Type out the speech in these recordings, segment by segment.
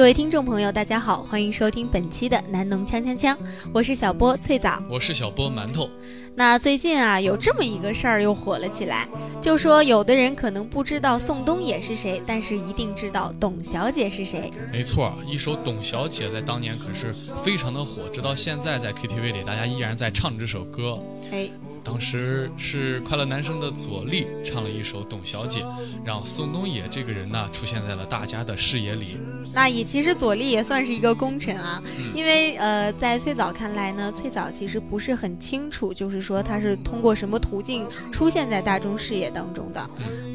各位听众朋友，大家好，欢迎收听本期的《南农锵锵锵》，我是小波翠枣，我是小波馒头。那最近啊，有这么一个事儿又火了起来，就说有的人可能不知道宋冬野是谁，但是一定知道董小姐是谁。没错，一首《董小姐》在当年可是非常的火，直到现在在 KTV 里，大家依然在唱这首歌。哎。当时是快乐男声的左立唱了一首《董小姐》，让宋冬野这个人呢出现在了大家的视野里。那也其实左立也算是一个功臣啊，因为呃，在最早看来呢，最早其实不是很清楚，就是说他是通过什么途径出现在大众视野当中的。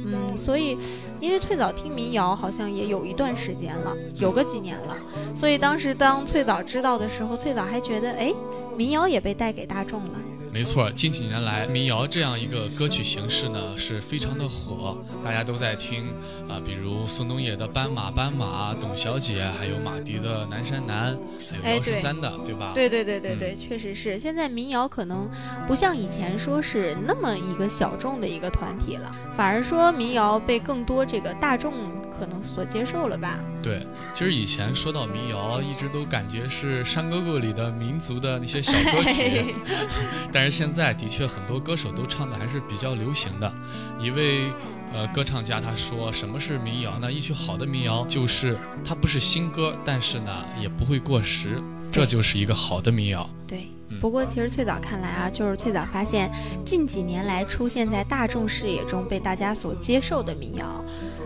嗯，所以因为最早听民谣好像也有一段时间了，有个几年了，所以当时当最早知道的时候，最早还觉得哎，民谣也被带给大众了。没错，近几年来，民谣这样一个歌曲形式呢，是非常的火，大家都在听啊，比如宋冬野的《斑马斑马》，董小姐，还有马迪的《南山南》，还有幺十三的，对吧？对对对对对，确实是。现在民谣可能不像以前说是那么一个小众的一个团体了，反而说民谣被更多这个大众。可能所接受了吧？对，其实以前说到民谣，一直都感觉是山沟沟里的民族的那些小歌曲 但是现在的确很多歌手都唱的还是比较流行的。一位呃歌唱家他说：“什么是民谣呢？一曲好的民谣就是它不是新歌，但是呢也不会过时，这就是一个好的民谣。”对。不过其实最早看来啊，就是最早发现近几年来出现在大众视野中被大家所接受的民谣。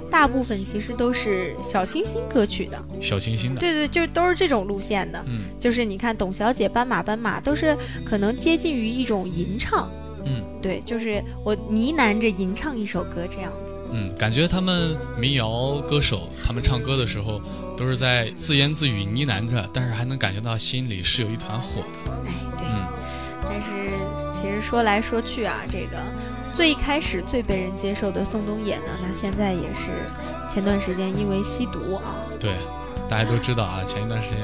大部分其实都是小清新歌曲的，小清新的，对对，就都是这种路线的。嗯，就是你看董小姐、斑马斑马，都是可能接近于一种吟唱。嗯，对，就是我呢喃着吟唱一首歌这样子。嗯，感觉他们民谣歌手他们唱歌的时候都是在自言自语呢喃着，但是还能感觉到心里是有一团火的。哎，对。嗯，但是其实说来说去啊，这个。最一开始最被人接受的宋冬野呢，那现在也是前段时间因为吸毒啊，对，大家都知道啊，前一段时间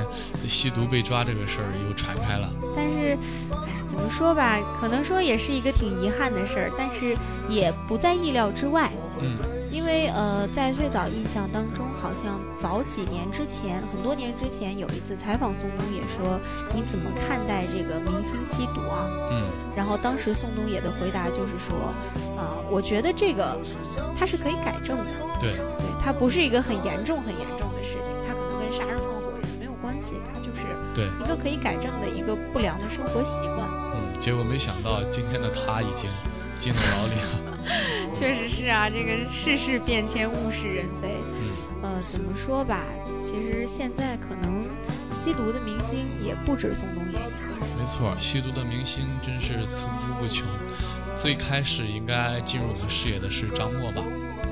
吸毒被抓这个事儿又传开了。但是，哎，怎么说吧，可能说也是一个挺遗憾的事儿，但是也不在意料之外。嗯。因为呃，在最早印象当中，好像早几年之前，很多年之前有一次采访宋冬野说：“你怎么看待这个明星吸毒啊？”嗯，然后当时宋冬野的回答就是说：“呃，我觉得这个它是可以改正的。对，对，它不是一个很严重、很严重的事情，它可能跟杀人放火也没有关系，它就是对一个可以改正的一个不良的生活习惯。”嗯，结果没想到今天的他已经进了牢里了。确实是啊，这个世事变迁，物是人非。嗯，呃，怎么说吧？其实现在可能吸毒的明星也不止宋冬野一个人。没错，吸毒的明星真是层出不穷。最开始应该进入我们视野的是张默吧？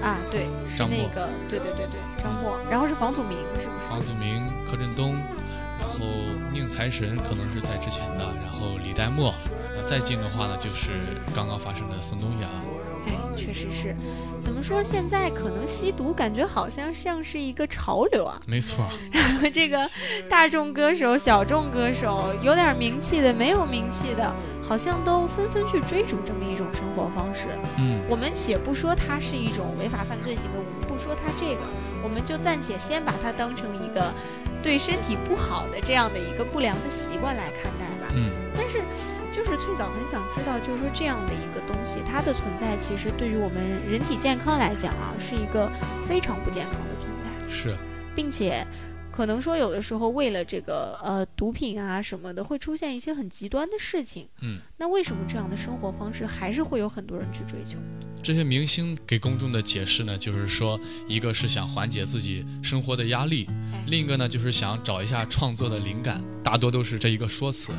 啊，对，是那个，对对对对，张默。然后是房祖名，是不是？房祖名、柯震东，然后宁财神可能是在之前的，然后李代沫。那再近的话呢，就是刚刚发生的宋冬野了。哎，确实是，怎么说？现在可能吸毒感觉好像像是一个潮流啊。没错，这个大众歌手、小众歌手，有点名气的、没有名气的，好像都纷纷去追逐这么一种生活方式。嗯，我们且不说它是一种违法犯罪行为，我们不说它这个，我们就暂且先把它当成一个对身体不好的这样的一个不良的习惯来看待吧。嗯，但是。就是翠早很想知道，就是说这样的一个东西，它的存在其实对于我们人体健康来讲啊，是一个非常不健康的存在。是，并且可能说有的时候为了这个呃毒品啊什么的，会出现一些很极端的事情。嗯，那为什么这样的生活方式还是会有很多人去追求？这些明星给公众的解释呢，就是说，一个是想缓解自己生活的压力，另一个呢就是想找一下创作的灵感，大多都是这一个说辞。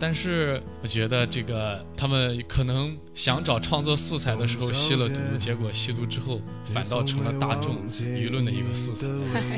但是我觉得这个他们可能想找创作素材的时候吸了毒，结果吸毒之后反倒成了大众舆论的一个素材。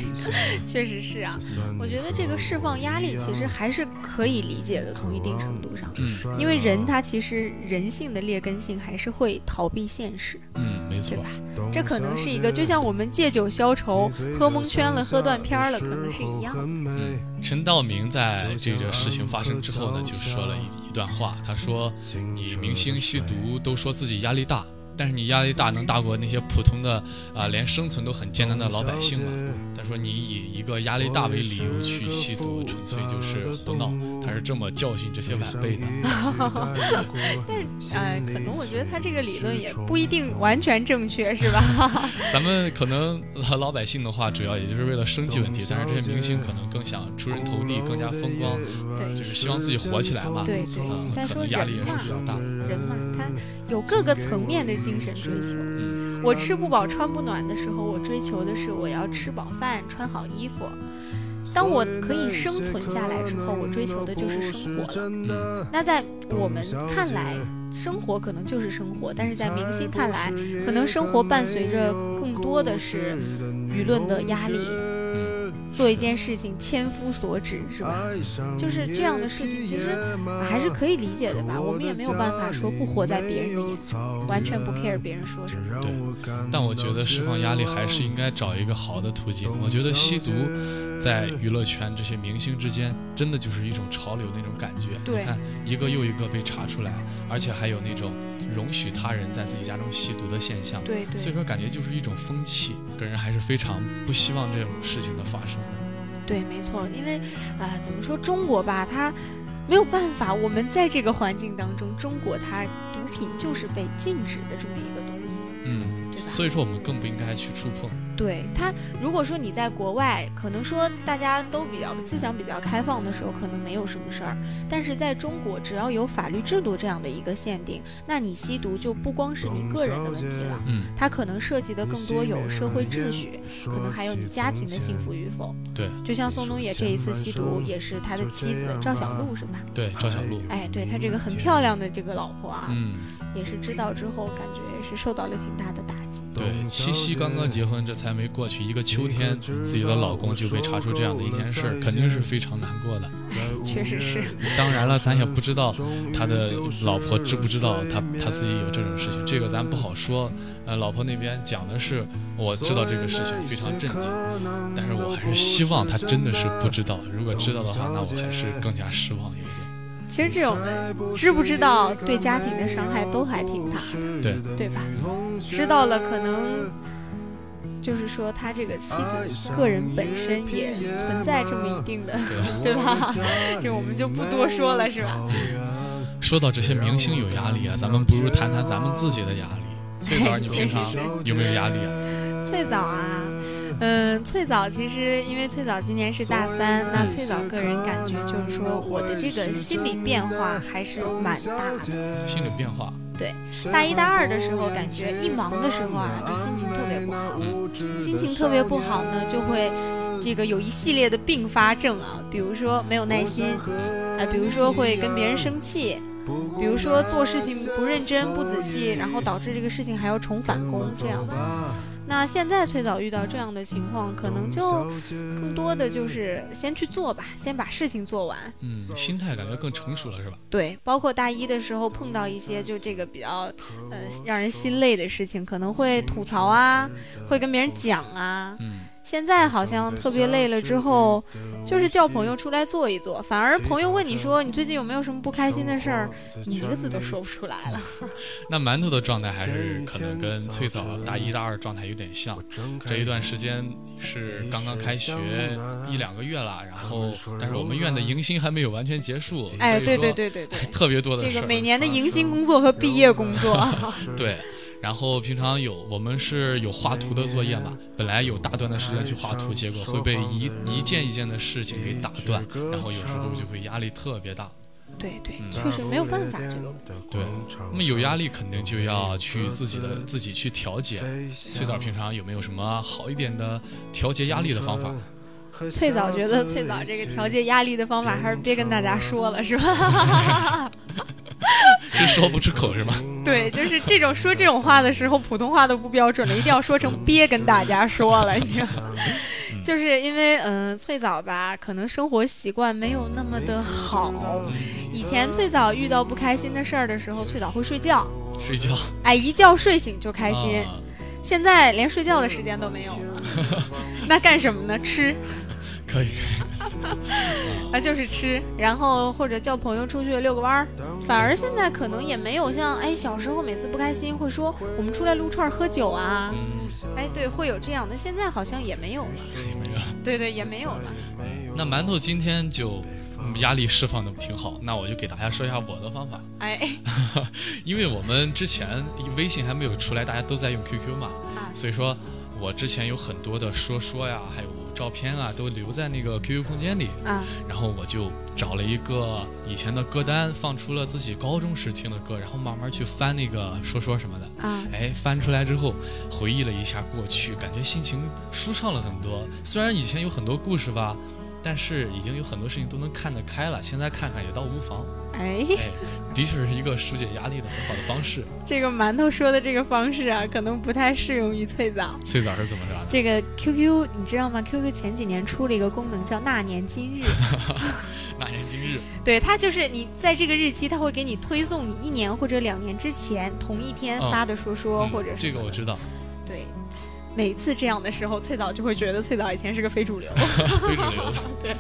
确实是啊，我觉得这个释放压力其实还是可以理解的，从一定程度上，嗯，因为人他其实人性的劣根性还是会逃避现实，嗯，对吧？这可能是一个，就像我们借酒消愁，喝蒙圈了，喝断片了，可能是一样。嗯，陈道明在这个事情发生之后呢，就。说了一一段话，他说：“你明星吸毒都说自己压力大，但是你压力大能大过那些普通的啊，连生存都很艰难的老百姓吗？他说你以一个压力大为理由去吸毒，纯粹就是胡闹。他是这么教训这些晚辈的。但是呃，可能我觉得他这个理论也不一定完全正确，是吧？咱们可能老百姓的话，主要也就是为了生计问题，但是这些明星可能更想出人头地，更加风光，对，就是希望自己火起来嘛。对对，再说压力也是比较大。人嘛，他有各个层面的精神追求。嗯，我吃不饱穿不暖的时候，我追求的是我要吃饱饭穿好衣服。当我可以生存下来之后，我追求的就是生活了。那在我们看来，生活可能就是生活，但是在明星看来，可能生活伴随着更多的是舆论的压力。做一件事情千夫所指，是吧？就是这样的事情，其实还是可以理解的吧。我们也没有办法说不活在别人的眼中，完全不 care 别人说什么。对，但我觉得释放压力还是应该找一个好的途径。我觉得吸毒在娱乐圈这些明星之间，真的就是一种潮流那种感觉。你看，一个又一个被查出来，而且还有那种容许他人在自己家中吸毒的现象。对对。所以说，感觉就是一种风气。个人还是非常不希望这种事情的发生的。对，没错，因为啊，怎么说中国吧，它没有办法，我们在这个环境当中，中国它毒品就是被禁止的这么一个？所以说我们更不应该去触碰。对他，如果说你在国外，可能说大家都比较思想比较开放的时候，可能没有什么事儿。但是在中国，只要有法律制度这样的一个限定，那你吸毒就不光是你个人的问题了，嗯，它可能涉及的更多有社会秩序，可能还有你家庭的幸福与否。对，就像宋冬野这一次吸毒，也是他的妻子赵小璐，是吧？对，赵小璐。哎，对他这个很漂亮的这个老婆啊，嗯，也是知道之后，感觉也是受到了挺大的打击。对，七夕刚刚结婚，这才没过去一个秋天，自己的老公就被查出这样的一件事儿，肯定是非常难过的。确实是。当然了，咱也不知道他的老婆知不知道他他自己有这种事情，这个咱不好说。呃，老婆那边讲的是我知道这个事情非常震惊，但是我还是希望他真的是不知道。如果知道的话，那我还是更加失望一点。其实这种知不知道对家庭的伤害都还挺大的，对对吧？知道了可能。就是说，他这个妻子个人本身也存在这么一定的，对吧？这我们就不多说了，是吧？说到这些明星有压力啊，咱们不如谈谈咱们自己的压力。翠早，你平常有没有压力啊？翠早啊，嗯，翠早其实因为翠早今年是大三，那翠早个人感觉就是说，我的这个心理变化还是蛮大的。心理变化。对，大一、大二的时候，感觉一忙的时候啊，就心情特别不好。心情特别不好呢，就会这个有一系列的并发症啊，比如说没有耐心，啊，比如说会跟别人生气，比如说做事情不认真、不仔细，然后导致这个事情还要重返工这样的。那现在崔早遇到这样的情况，可能就更多的就是先去做吧，先把事情做完。嗯，心态感觉更成熟了，是吧？对，包括大一的时候碰到一些就这个比较呃让人心累的事情，可能会吐槽啊，会跟别人讲啊。嗯。现在好像特别累了之后，就是叫朋友出来坐一坐。反而朋友问你说你最近有没有什么不开心的事儿，你一个字都说不出来了。那馒头的状态还是可能跟翠枣大一、大二状态有点像。这一段时间是刚刚开学一两个月了，然后但是我们院的迎新还没有完全结束。哎，对对对对对，特别多的这个每年的迎新工作和毕业工作。对。然后平常有我们是有画图的作业嘛，本来有大段的时间去画图，结果会被一一件一件的事情给打断，然后有时候就会压力特别大。对对，确实没有办法这个。对，那么有压力肯定就要去自己的自己去调节。翠枣平常有没有什么好一点的调节压力的方法？翠枣觉得翠枣这个调节压力的方法还是别跟大家说了，是吧？是说不出口是吧？对，就是这种说这种话的时候，普通话都不标准了，一定要说成憋跟大家说了，你知道？就是因为嗯，翠枣吧，可能生活习惯没有那么的好。以前翠枣遇到不开心的事儿的时候，翠枣会睡觉。睡觉。哎，一觉睡醒就开心。现在连睡觉的时间都没有了，那干什么呢？吃。可以。啊，就是吃，然后或者叫朋友出去遛个弯儿。反而现在可能也没有像哎小时候每次不开心会说我们出来撸串喝酒啊，哎对，会有这样的。现在好像也没有了，也没有。对对，也没有了。那馒头今天就压力释放的挺好，那我就给大家说一下我的方法。哎，因为我们之前微信还没有出来，大家都在用 QQ 嘛，所以说我之前有很多的说说呀，还有。照片啊，都留在那个 QQ 空间里啊。然后我就找了一个以前的歌单，放出了自己高中时听的歌，然后慢慢去翻那个说说什么的啊。哎，翻出来之后，回忆了一下过去，感觉心情舒畅了很多。虽然以前有很多故事吧。但是已经有很多事情都能看得开了，现在看看也倒无妨。哎，的确是一个疏解压力的很好的方式。这个馒头说的这个方式啊，可能不太适用于翠枣。翠枣是怎么着？这个 QQ 你知道吗？QQ 前几年出了一个功能叫“那年今日”。那年今日。对，它就是你在这个日期，它会给你推送你一年或者两年之前同一天发的说说，或者是这个我知道。对。每次这样的时候，翠枣就会觉得翠枣以前是个非主流，非主流，对，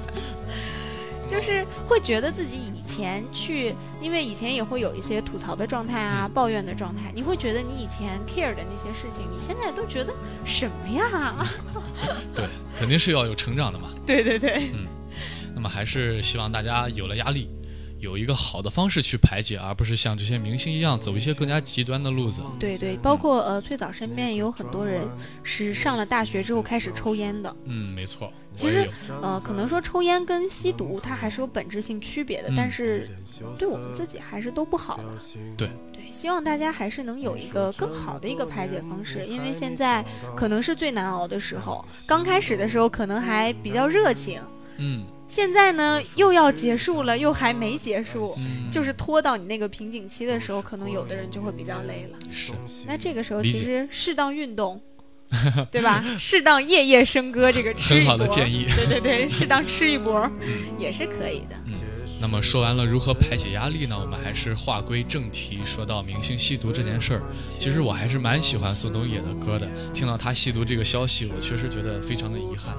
就是会觉得自己以前去，因为以前也会有一些吐槽的状态啊，抱怨的状态，你会觉得你以前 care 的那些事情，你现在都觉得什么呀？对，肯定是要有成长的嘛。对对对，嗯，那么还是希望大家有了压力。有一个好的方式去排解，而不是像这些明星一样走一些更加极端的路子。对对，包括呃，最早身边也有很多人是上了大学之后开始抽烟的。嗯，没错。其实呃，可能说抽烟跟吸毒它还是有本质性区别的，但是对我们自己还是都不好的。对对，希望大家还是能有一个更好的一个排解方式，因为现在可能是最难熬的时候。刚开始的时候可能还比较热情。嗯。现在呢，又要结束了，又还没结束，就是拖到你那个瓶颈期的时候，可能有的人就会比较累了。是，那这个时候其实适当运动，对吧？适当夜夜笙歌，这个吃很好的建议。对对对，适当吃一波也是可以的。嗯，那么说完了如何排解压力呢？我们还是划归正题，说到明星吸毒这件事儿。其实我还是蛮喜欢宋冬野的歌的，听到他吸毒这个消息，我确实觉得非常的遗憾。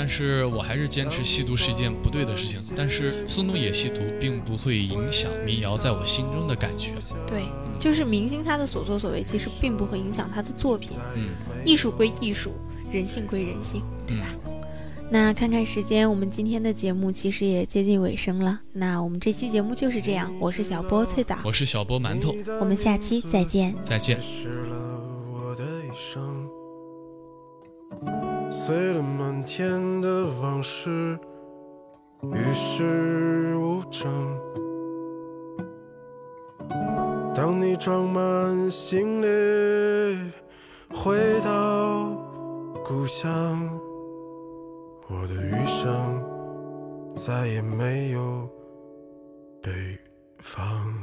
但是我还是坚持吸毒是一件不对的事情。但是宋冬野吸毒并不会影响民谣在我心中的感觉。对，就是明星他的所作所为，其实并不会影响他的作品。嗯，艺术归艺术，人性归人性，对吧？那看看时间，我们今天的节目其实也接近尾声了。那我们这期节目就是这样。我是小波翠枣，我是小波馒头，我们下期再见。再见。碎了满天的往事，与世无争。当你装满行李回到故乡，我的余生再也没有北方。